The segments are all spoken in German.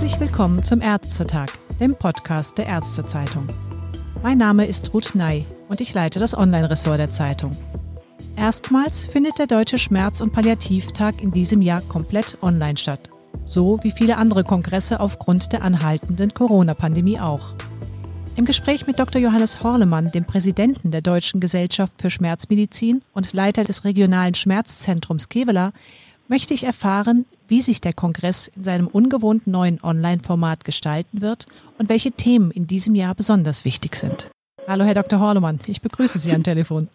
Herzlich willkommen zum Ärztetag, dem Podcast der Ärztezeitung. Mein Name ist Ruth Ney und ich leite das Online-Ressort der Zeitung. Erstmals findet der Deutsche Schmerz- und Palliativtag in diesem Jahr komplett online statt. So wie viele andere Kongresse aufgrund der anhaltenden Corona-Pandemie auch. Im Gespräch mit Dr. Johannes Horlemann, dem Präsidenten der Deutschen Gesellschaft für Schmerzmedizin und Leiter des regionalen Schmerzzentrums Kevela, möchte ich erfahren, wie sich der Kongress in seinem ungewohnt neuen Online-Format gestalten wird und welche Themen in diesem Jahr besonders wichtig sind. Hallo, Herr Dr. Horlemann, ich begrüße Sie am Telefon.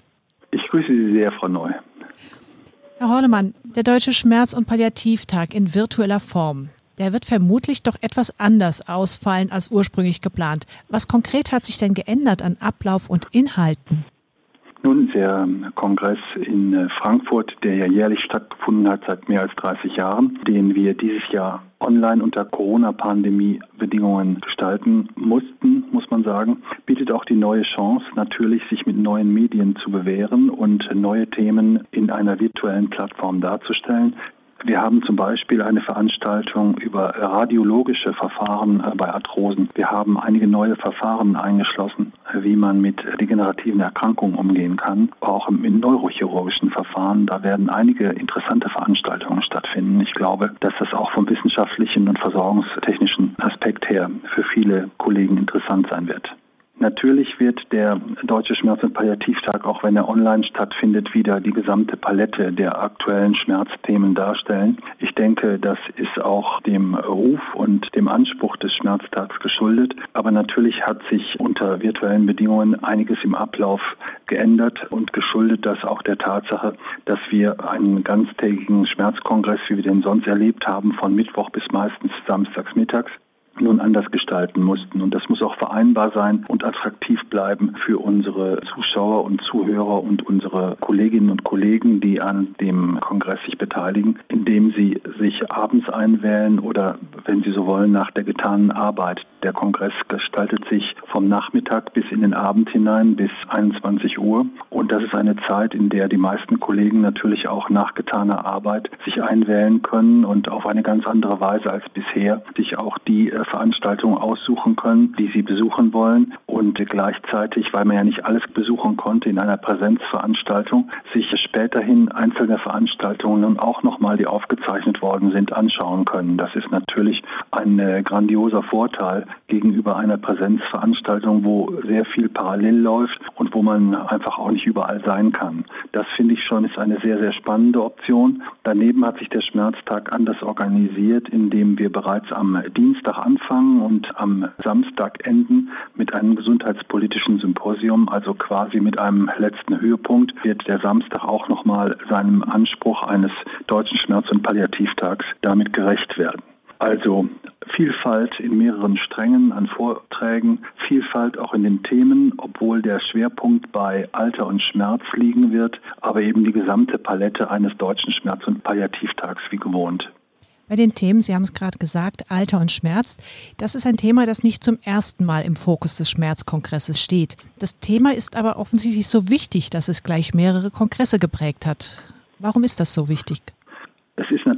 Ich grüße Sie sehr, Frau Neu. Herr Horlemann, der Deutsche Schmerz- und Palliativtag in virtueller Form, der wird vermutlich doch etwas anders ausfallen als ursprünglich geplant. Was konkret hat sich denn geändert an Ablauf und Inhalten? Nun, der Kongress in äh, Frankfurt, der ja jährlich stattgefunden hat seit mehr als 30 Jahren, den wir dieses Jahr online unter Corona-Pandemie-Bedingungen gestalten mussten, muss man sagen, bietet auch die neue Chance, natürlich sich mit neuen Medien zu bewähren und neue Themen in einer virtuellen Plattform darzustellen. Wir haben zum Beispiel eine Veranstaltung über radiologische Verfahren äh, bei Arthrosen. Wir haben einige neue Verfahren eingeschlossen, äh, wie man mit degenerativen Erkrankungen umgehen kann, auch mit neurochirurgischen Verfahren. Da werden einige interessante Veranstaltungen stattfinden. Ich glaube, dass das auch vom wissenschaftlichen und versorgungstechnischen Aspekt her für viele Kollegen interessant sein wird. Natürlich wird der Deutsche Schmerz- und Palliativtag, auch wenn er online stattfindet, wieder die gesamte Palette der aktuellen Schmerzthemen darstellen. Ich denke, das ist auch dem Ruf und dem Anspruch des Schmerztags geschuldet. Aber natürlich hat sich unter virtuellen Bedingungen einiges im Ablauf geändert und geschuldet das auch der Tatsache, dass wir einen ganztägigen Schmerzkongress, wie wir den sonst erlebt haben, von Mittwoch bis meistens samstags mittags nun anders gestalten mussten. Und das muss auch vereinbar sein und attraktiv bleiben für unsere Zuschauer und Zuhörer und unsere Kolleginnen und Kollegen, die an dem Kongress sich beteiligen, indem sie sich abends einwählen oder, wenn sie so wollen, nach der getanen Arbeit. Der Kongress gestaltet sich vom Nachmittag bis in den Abend hinein bis 21 Uhr. Und das ist eine Zeit, in der die meisten Kollegen natürlich auch nach getaner Arbeit sich einwählen können und auf eine ganz andere Weise als bisher sich auch die Veranstaltungen aussuchen können, die sie besuchen wollen und gleichzeitig, weil man ja nicht alles besuchen konnte in einer Präsenzveranstaltung, sich späterhin einzelne Veranstaltungen auch nochmal, die aufgezeichnet worden sind, anschauen können. Das ist natürlich ein äh, grandioser Vorteil gegenüber einer Präsenzveranstaltung, wo sehr viel parallel läuft und wo man einfach auch nicht überall sein kann. Das finde ich schon ist eine sehr, sehr spannende Option. Daneben hat sich der Schmerztag anders organisiert, indem wir bereits am Dienstag anfangen und am Samstag enden mit einem gesundheitspolitischen Symposium, also quasi mit einem letzten Höhepunkt, wird der Samstag auch nochmal seinem Anspruch eines deutschen Schmerz- und Palliativtags damit gerecht werden. Also Vielfalt in mehreren Strängen an Vorträgen, Vielfalt auch in den Themen, obwohl der Schwerpunkt bei Alter und Schmerz liegen wird, aber eben die gesamte Palette eines deutschen Schmerz- und Palliativtags wie gewohnt. Bei den Themen, Sie haben es gerade gesagt, Alter und Schmerz, das ist ein Thema, das nicht zum ersten Mal im Fokus des Schmerzkongresses steht. Das Thema ist aber offensichtlich so wichtig, dass es gleich mehrere Kongresse geprägt hat. Warum ist das so wichtig?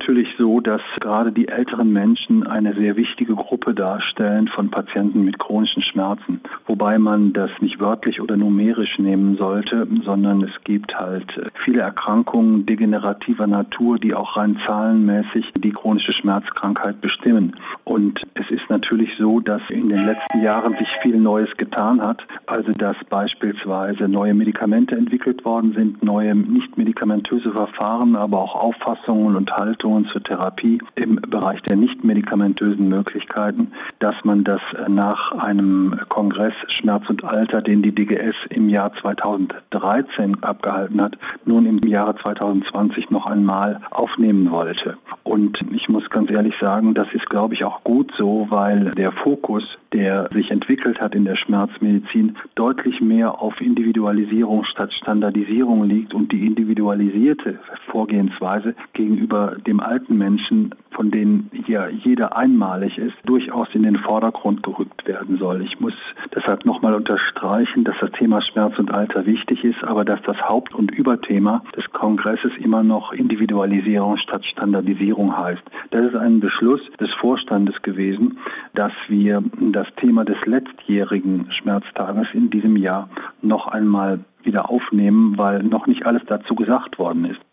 Natürlich so, dass gerade die älteren Menschen eine sehr wichtige Gruppe darstellen von Patienten mit chronischen Schmerzen. Wobei man das nicht wörtlich oder numerisch nehmen sollte, sondern es gibt halt viele Erkrankungen degenerativer Natur, die auch rein zahlenmäßig die chronische Schmerzkrankheit bestimmen. Und es ist natürlich so, dass in den letzten Jahren sich viel Neues getan hat. Also dass beispielsweise neue Medikamente entwickelt worden sind, neue nicht medikamentöse Verfahren, aber auch Auffassungen und und Haltungen zur Therapie im Bereich der nicht medikamentösen Möglichkeiten, dass man das nach einem Kongress Schmerz und Alter, den die DGS im Jahr 2013 abgehalten hat, nun im Jahre 2020 noch einmal aufnehmen wollte. Und ich muss ganz ehrlich sagen, das ist, glaube ich, auch gut so, weil der Fokus, der sich entwickelt hat in der Schmerzmedizin, deutlich mehr auf Individualisierung statt Standardisierung liegt und die individualisierte Vorgehensweise gegenüber dem alten Menschen von denen hier jeder einmalig ist, durchaus in den Vordergrund gerückt werden soll. Ich muss deshalb nochmal unterstreichen, dass das Thema Schmerz und Alter wichtig ist, aber dass das Haupt- und Überthema des Kongresses immer noch Individualisierung statt Standardisierung heißt. Das ist ein Beschluss des Vorstandes gewesen, dass wir das Thema des letztjährigen Schmerztages in diesem Jahr noch einmal wieder aufnehmen, weil noch nicht alles dazu gesagt worden ist.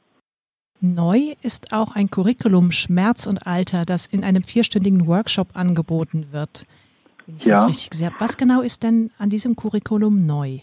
Neu ist auch ein Curriculum Schmerz und Alter, das in einem vierstündigen Workshop angeboten wird. Wenn ich ja. das richtig gesehen habe. Was genau ist denn an diesem Curriculum neu?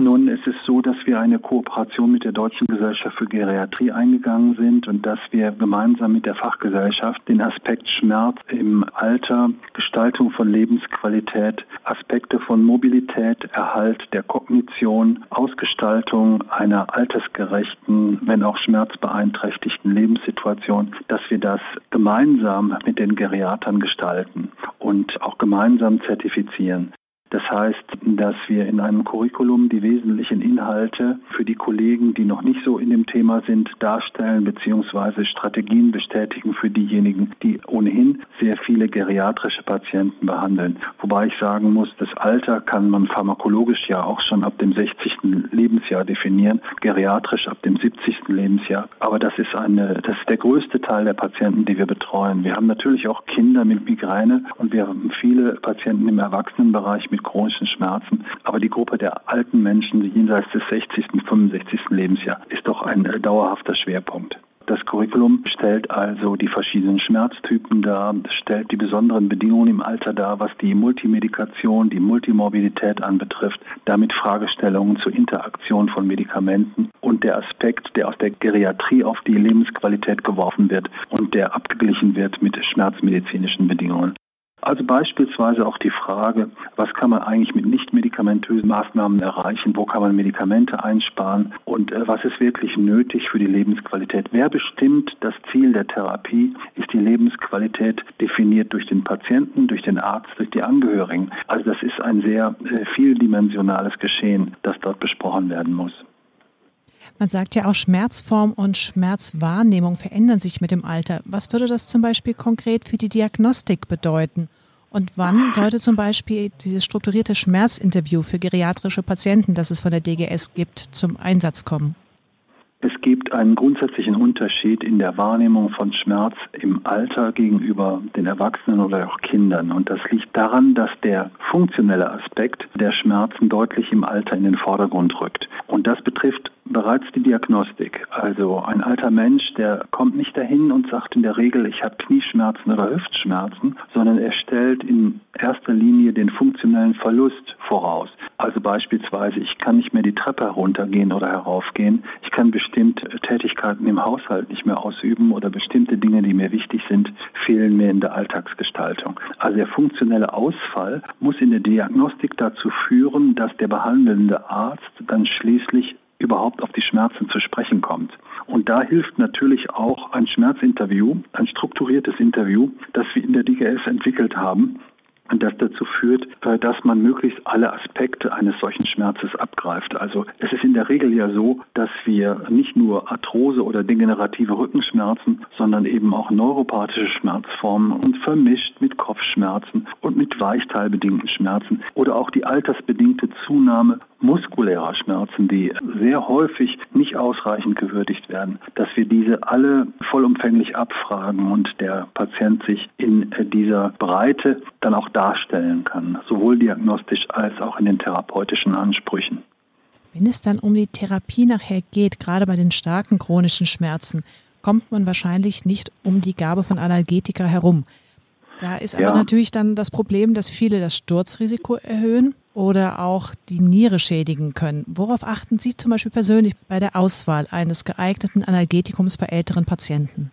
Nun, es ist so, dass wir eine Kooperation mit der Deutschen Gesellschaft für Geriatrie eingegangen sind und dass wir gemeinsam mit der Fachgesellschaft den Aspekt Schmerz im Alter, Gestaltung von Lebensqualität, Aspekte von Mobilität, Erhalt der Kognition, Ausgestaltung einer altersgerechten, wenn auch schmerzbeeinträchtigten Lebenssituation, dass wir das gemeinsam mit den Geriatern gestalten und auch gemeinsam zertifizieren. Das heißt, dass wir in einem Curriculum die wesentlichen Inhalte für die Kollegen, die noch nicht so in dem Thema sind, darstellen bzw. Strategien bestätigen für diejenigen, die ohnehin sehr viele geriatrische Patienten behandeln. Wobei ich sagen muss, das Alter kann man pharmakologisch ja auch schon ab dem 60. Lebensjahr definieren, geriatrisch ab dem 70. Lebensjahr. Aber das ist eine, das ist der größte Teil der Patienten, die wir betreuen. Wir haben natürlich auch Kinder mit Migräne und wir haben viele Patienten im Erwachsenenbereich mit mit chronischen Schmerzen. Aber die Gruppe der alten Menschen jenseits des 60. und 65. Lebensjahr ist doch ein äh, dauerhafter Schwerpunkt. Das Curriculum stellt also die verschiedenen Schmerztypen dar, stellt die besonderen Bedingungen im Alter dar, was die Multimedikation, die Multimorbidität anbetrifft, damit Fragestellungen zur Interaktion von Medikamenten und der Aspekt, der aus der Geriatrie auf die Lebensqualität geworfen wird und der abgeglichen wird mit schmerzmedizinischen Bedingungen. Also beispielsweise auch die Frage, was kann man eigentlich mit nicht-medikamentösen Maßnahmen erreichen, wo kann man Medikamente einsparen und äh, was ist wirklich nötig für die Lebensqualität. Wer bestimmt das Ziel der Therapie? Ist die Lebensqualität definiert durch den Patienten, durch den Arzt, durch die Angehörigen? Also das ist ein sehr äh, vieldimensionales Geschehen, das dort besprochen werden muss. Man sagt ja auch, Schmerzform und Schmerzwahrnehmung verändern sich mit dem Alter. Was würde das zum Beispiel konkret für die Diagnostik bedeuten? Und wann sollte zum Beispiel dieses strukturierte Schmerzinterview für geriatrische Patienten, das es von der DGS gibt, zum Einsatz kommen? Es gibt einen grundsätzlichen Unterschied in der Wahrnehmung von Schmerz im Alter gegenüber den Erwachsenen oder auch Kindern. Und das liegt daran, dass der funktionelle Aspekt der Schmerzen deutlich im Alter in den Vordergrund rückt. Und das betrifft bereits die Diagnostik. Also ein alter Mensch, der kommt nicht dahin und sagt in der Regel, ich habe Knieschmerzen oder Hüftschmerzen, sondern er stellt in erster Linie den funktionellen Verlust voraus. Also beispielsweise, ich kann nicht mehr die Treppe heruntergehen oder heraufgehen, ich kann bestimmte Tätigkeiten im Haushalt nicht mehr ausüben oder bestimmte Dinge, die mir wichtig sind, fehlen mir in der Alltagsgestaltung. Also der funktionelle Ausfall muss in der Diagnostik dazu führen, dass der behandelnde Arzt dann schließlich überhaupt auf die Schmerzen zu sprechen kommt. Und da hilft natürlich auch ein Schmerzinterview, ein strukturiertes Interview, das wir in der DGS entwickelt haben, das dazu führt, dass man möglichst alle Aspekte eines solchen Schmerzes abgreift. Also es ist in der Regel ja so, dass wir nicht nur Arthrose oder degenerative Rückenschmerzen, sondern eben auch neuropathische Schmerzformen und vermischt mit Kopfschmerzen und mit weichteilbedingten Schmerzen oder auch die altersbedingte Zunahme muskulärer Schmerzen, die sehr häufig nicht ausreichend gewürdigt werden, dass wir diese alle vollumfänglich abfragen und der Patient sich in dieser Breite dann auch darstellen kann, sowohl diagnostisch als auch in den therapeutischen Ansprüchen. Wenn es dann um die Therapie nachher geht, gerade bei den starken chronischen Schmerzen, kommt man wahrscheinlich nicht um die Gabe von Analgetika herum. Da ist aber ja. natürlich dann das Problem, dass viele das Sturzrisiko erhöhen oder auch die Niere schädigen können. Worauf achten Sie zum Beispiel persönlich bei der Auswahl eines geeigneten Analgetikums bei älteren Patienten?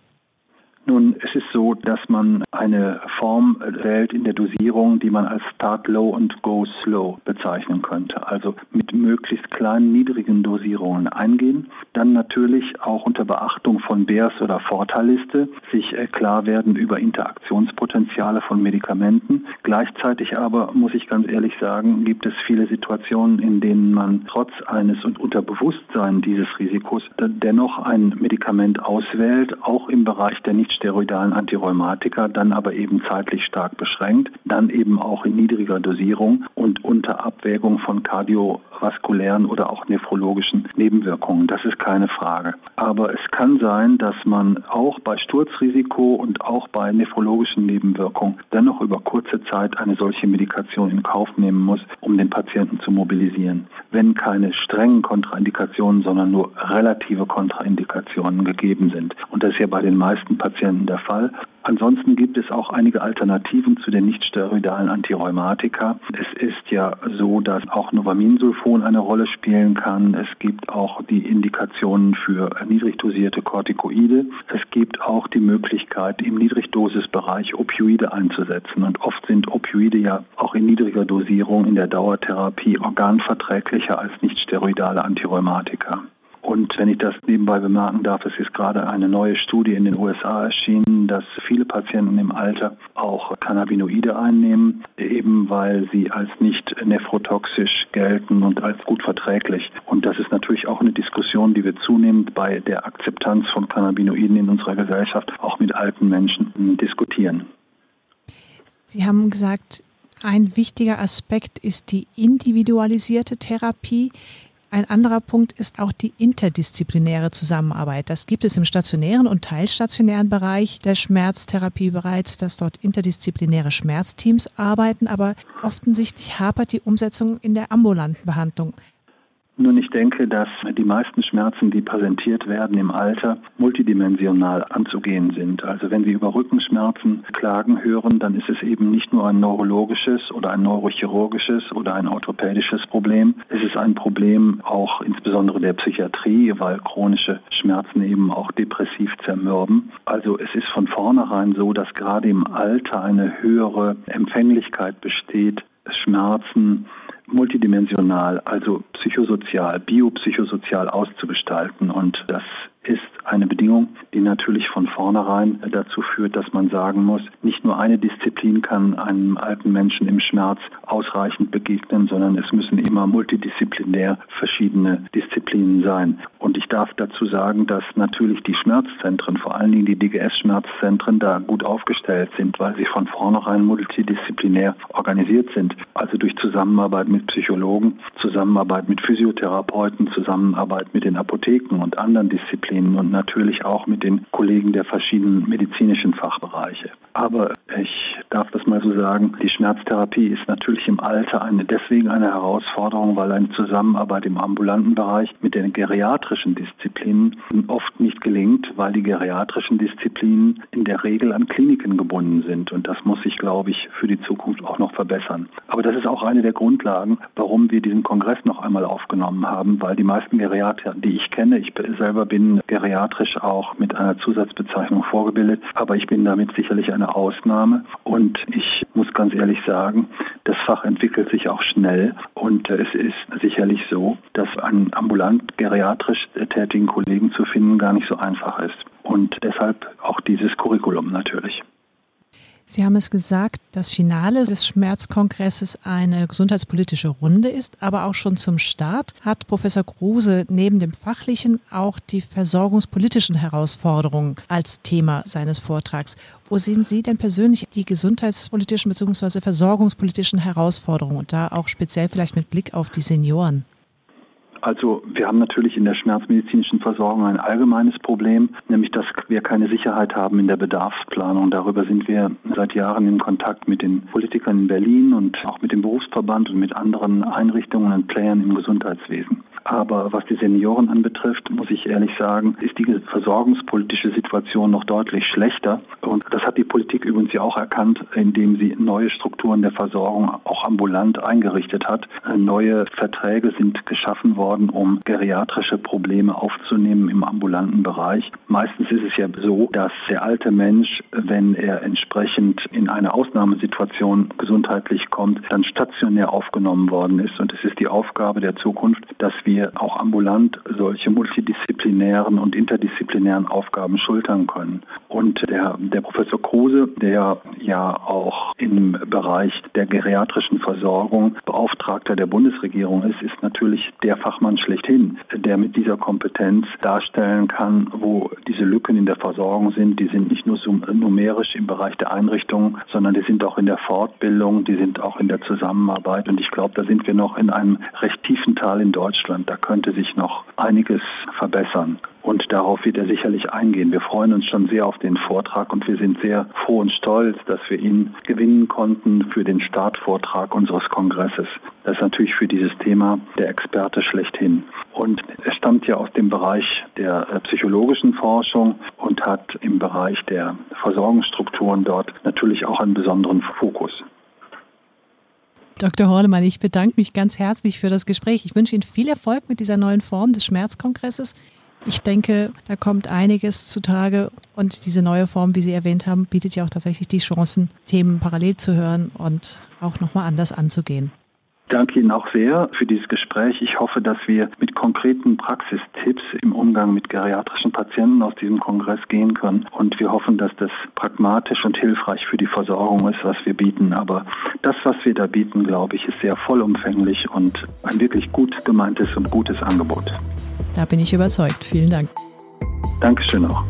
Nun, es ist so, dass man eine Form wählt in der Dosierung, die man als Start Low und Go Slow bezeichnen könnte. Also mit möglichst kleinen, niedrigen Dosierungen eingehen. Dann natürlich auch unter Beachtung von BERS oder Vorteilliste sich äh, klar werden über Interaktionspotenziale von Medikamenten. Gleichzeitig aber, muss ich ganz ehrlich sagen, gibt es viele Situationen, in denen man trotz eines und unter Bewusstsein dieses Risikos dennoch ein Medikament auswählt, auch im Bereich der nicht nichtsteroidalen Antirheumatika, dann aber eben zeitlich stark beschränkt, dann eben auch in niedriger Dosierung und unter Abwägung von kardiovaskulären oder auch nephrologischen Nebenwirkungen. Das ist keine Frage. Aber es kann sein, dass man auch bei Sturzrisiko und auch bei nephrologischen Nebenwirkungen dennoch über kurze Zeit eine solche Medikation in Kauf nehmen muss, um den Patienten zu mobilisieren. Wenn keine strengen Kontraindikationen, sondern nur relative Kontraindikationen gegeben sind. Und das ist ja bei den meisten Patienten der Fall. Ansonsten gibt es auch einige Alternativen zu den nichtsteroidalen Antirheumatika. Es ist ja so, dass auch Novaminsulfon eine Rolle spielen kann. Es gibt auch die Indikationen für niedrig dosierte Corticoide. Es gibt auch die Möglichkeit, im Niedrigdosisbereich Opioide einzusetzen. Und oft sind Opioide ja auch in niedriger Dosierung in der Dauertherapie organverträglicher als nichtsteroidale Antirheumatika. Und wenn ich das nebenbei bemerken darf, es ist gerade eine neue Studie in den USA erschienen, dass viele Patienten im Alter auch Cannabinoide einnehmen, eben weil sie als nicht nephrotoxisch gelten und als gut verträglich. Und das ist natürlich auch eine Diskussion, die wir zunehmend bei der Akzeptanz von Cannabinoiden in unserer Gesellschaft auch mit alten Menschen diskutieren. Sie haben gesagt, ein wichtiger Aspekt ist die individualisierte Therapie. Ein anderer Punkt ist auch die interdisziplinäre Zusammenarbeit. Das gibt es im stationären und teilstationären Bereich der Schmerztherapie bereits, dass dort interdisziplinäre Schmerzteams arbeiten, aber offensichtlich hapert die Umsetzung in der ambulanten Behandlung. Nun, ich denke, dass die meisten Schmerzen, die präsentiert werden im Alter, multidimensional anzugehen sind. Also wenn wir über Rückenschmerzen klagen hören, dann ist es eben nicht nur ein neurologisches oder ein neurochirurgisches oder ein orthopädisches Problem. Es ist ein Problem auch insbesondere der Psychiatrie, weil chronische Schmerzen eben auch depressiv zermürben. Also es ist von vornherein so, dass gerade im Alter eine höhere Empfänglichkeit besteht, Schmerzen multidimensional, also psychosozial, biopsychosozial auszugestalten. Und das ist eine Bedingung, die natürlich von vornherein dazu führt, dass man sagen muss, nicht nur eine Disziplin kann einem alten Menschen im Schmerz ausreichend begegnen, sondern es müssen immer multidisziplinär verschiedene Disziplinen sein. Und ich darf dazu sagen, dass natürlich die Schmerzzentren, vor allen Dingen die DGS-Schmerzzentren, da gut aufgestellt sind, weil sie von vornherein multidisziplinär organisiert sind. Also durch Zusammenarbeit mit Psychologen, Zusammenarbeit mit Physiotherapeuten, Zusammenarbeit mit den Apotheken und anderen Disziplinen und natürlich auch mit den Kollegen der verschiedenen medizinischen Fachbereiche. Aber ich darf das mal so sagen, die Schmerztherapie ist natürlich im Alter eine, deswegen eine Herausforderung, weil eine Zusammenarbeit im ambulanten Bereich mit den geriatrischen Disziplinen oft nicht gelingt, weil die geriatrischen Disziplinen in der Regel an Kliniken gebunden sind. Und das muss sich, glaube ich, für die Zukunft auch noch verbessern. Aber das ist auch eine der Grundlagen, warum wir diesen Kongress noch einmal aufgenommen haben, weil die meisten Geriater, die ich kenne, ich selber bin geriatrisch auch mit einer Zusatzbezeichnung vorgebildet, aber ich bin damit sicherlich eine Ausnahme und ich muss ganz ehrlich sagen, das Fach entwickelt sich auch schnell und es ist sicherlich so, dass an ambulant geriatrisch tätigen Kollegen zu finden gar nicht so einfach ist. Und deshalb auch dieses Curriculum natürlich. Sie haben es gesagt, das Finale des Schmerzkongresses eine gesundheitspolitische Runde ist, aber auch schon zum Start hat Professor Kruse neben dem fachlichen auch die versorgungspolitischen Herausforderungen als Thema seines Vortrags. Wo sehen Sie denn persönlich die gesundheitspolitischen bzw. versorgungspolitischen Herausforderungen und da auch speziell vielleicht mit Blick auf die Senioren? Also wir haben natürlich in der schmerzmedizinischen Versorgung ein allgemeines Problem, nämlich dass wir keine Sicherheit haben in der Bedarfsplanung. Darüber sind wir seit Jahren in Kontakt mit den Politikern in Berlin und auch mit dem Berufsverband und mit anderen Einrichtungen und Playern im Gesundheitswesen. Aber was die Senioren anbetrifft, muss ich ehrlich sagen, ist die versorgungspolitische Situation noch deutlich schlechter. Und das hat die Politik übrigens ja auch erkannt, indem sie neue Strukturen der Versorgung auch ambulant eingerichtet hat. Neue Verträge sind geschaffen worden, um geriatrische Probleme aufzunehmen im ambulanten Bereich. Meistens ist es ja so, dass der alte Mensch, wenn er entsprechend in eine Ausnahmesituation gesundheitlich kommt, dann stationär aufgenommen worden ist. Und es ist die Aufgabe der Zukunft, dass wir wir auch ambulant solche multidisziplinären und interdisziplinären Aufgaben schultern können. Und der, der Professor Kruse, der ja auch im Bereich der geriatrischen Versorgung Beauftragter der Bundesregierung ist, ist natürlich der Fachmann, Fachmann schlechthin, der mit dieser Kompetenz darstellen kann, wo diese Lücken in der Versorgung sind. Die sind nicht nur numerisch im Bereich der Einrichtungen, sondern die sind auch in der Fortbildung, die sind auch in der Zusammenarbeit. Und ich glaube, da sind wir noch in einem recht tiefen Tal in Deutschland. Da könnte sich noch einiges verbessern. Und darauf wird er sicherlich eingehen. Wir freuen uns schon sehr auf den Vortrag und wir sind sehr froh und stolz, dass wir ihn gewinnen konnten für den Startvortrag unseres Kongresses. Das ist natürlich für dieses Thema der Experte schlechthin. Und er stammt ja aus dem Bereich der äh, psychologischen Forschung und hat im Bereich der Versorgungsstrukturen dort natürlich auch einen besonderen Fokus. Dr. Hornemann, ich bedanke mich ganz herzlich für das Gespräch. Ich wünsche Ihnen viel Erfolg mit dieser neuen Form des Schmerzkongresses. Ich denke, da kommt einiges zutage und diese neue Form, wie Sie erwähnt haben, bietet ja auch tatsächlich die Chancen, Themen parallel zu hören und auch nochmal anders anzugehen. Ich danke Ihnen auch sehr für dieses Gespräch. Ich hoffe, dass wir mit konkreten Praxistipps im Umgang mit geriatrischen Patienten aus diesem Kongress gehen können. Und wir hoffen, dass das pragmatisch und hilfreich für die Versorgung ist, was wir bieten. Aber das, was wir da bieten, glaube ich, ist sehr vollumfänglich und ein wirklich gut gemeintes und gutes Angebot. Da bin ich überzeugt. Vielen Dank. Dankeschön auch.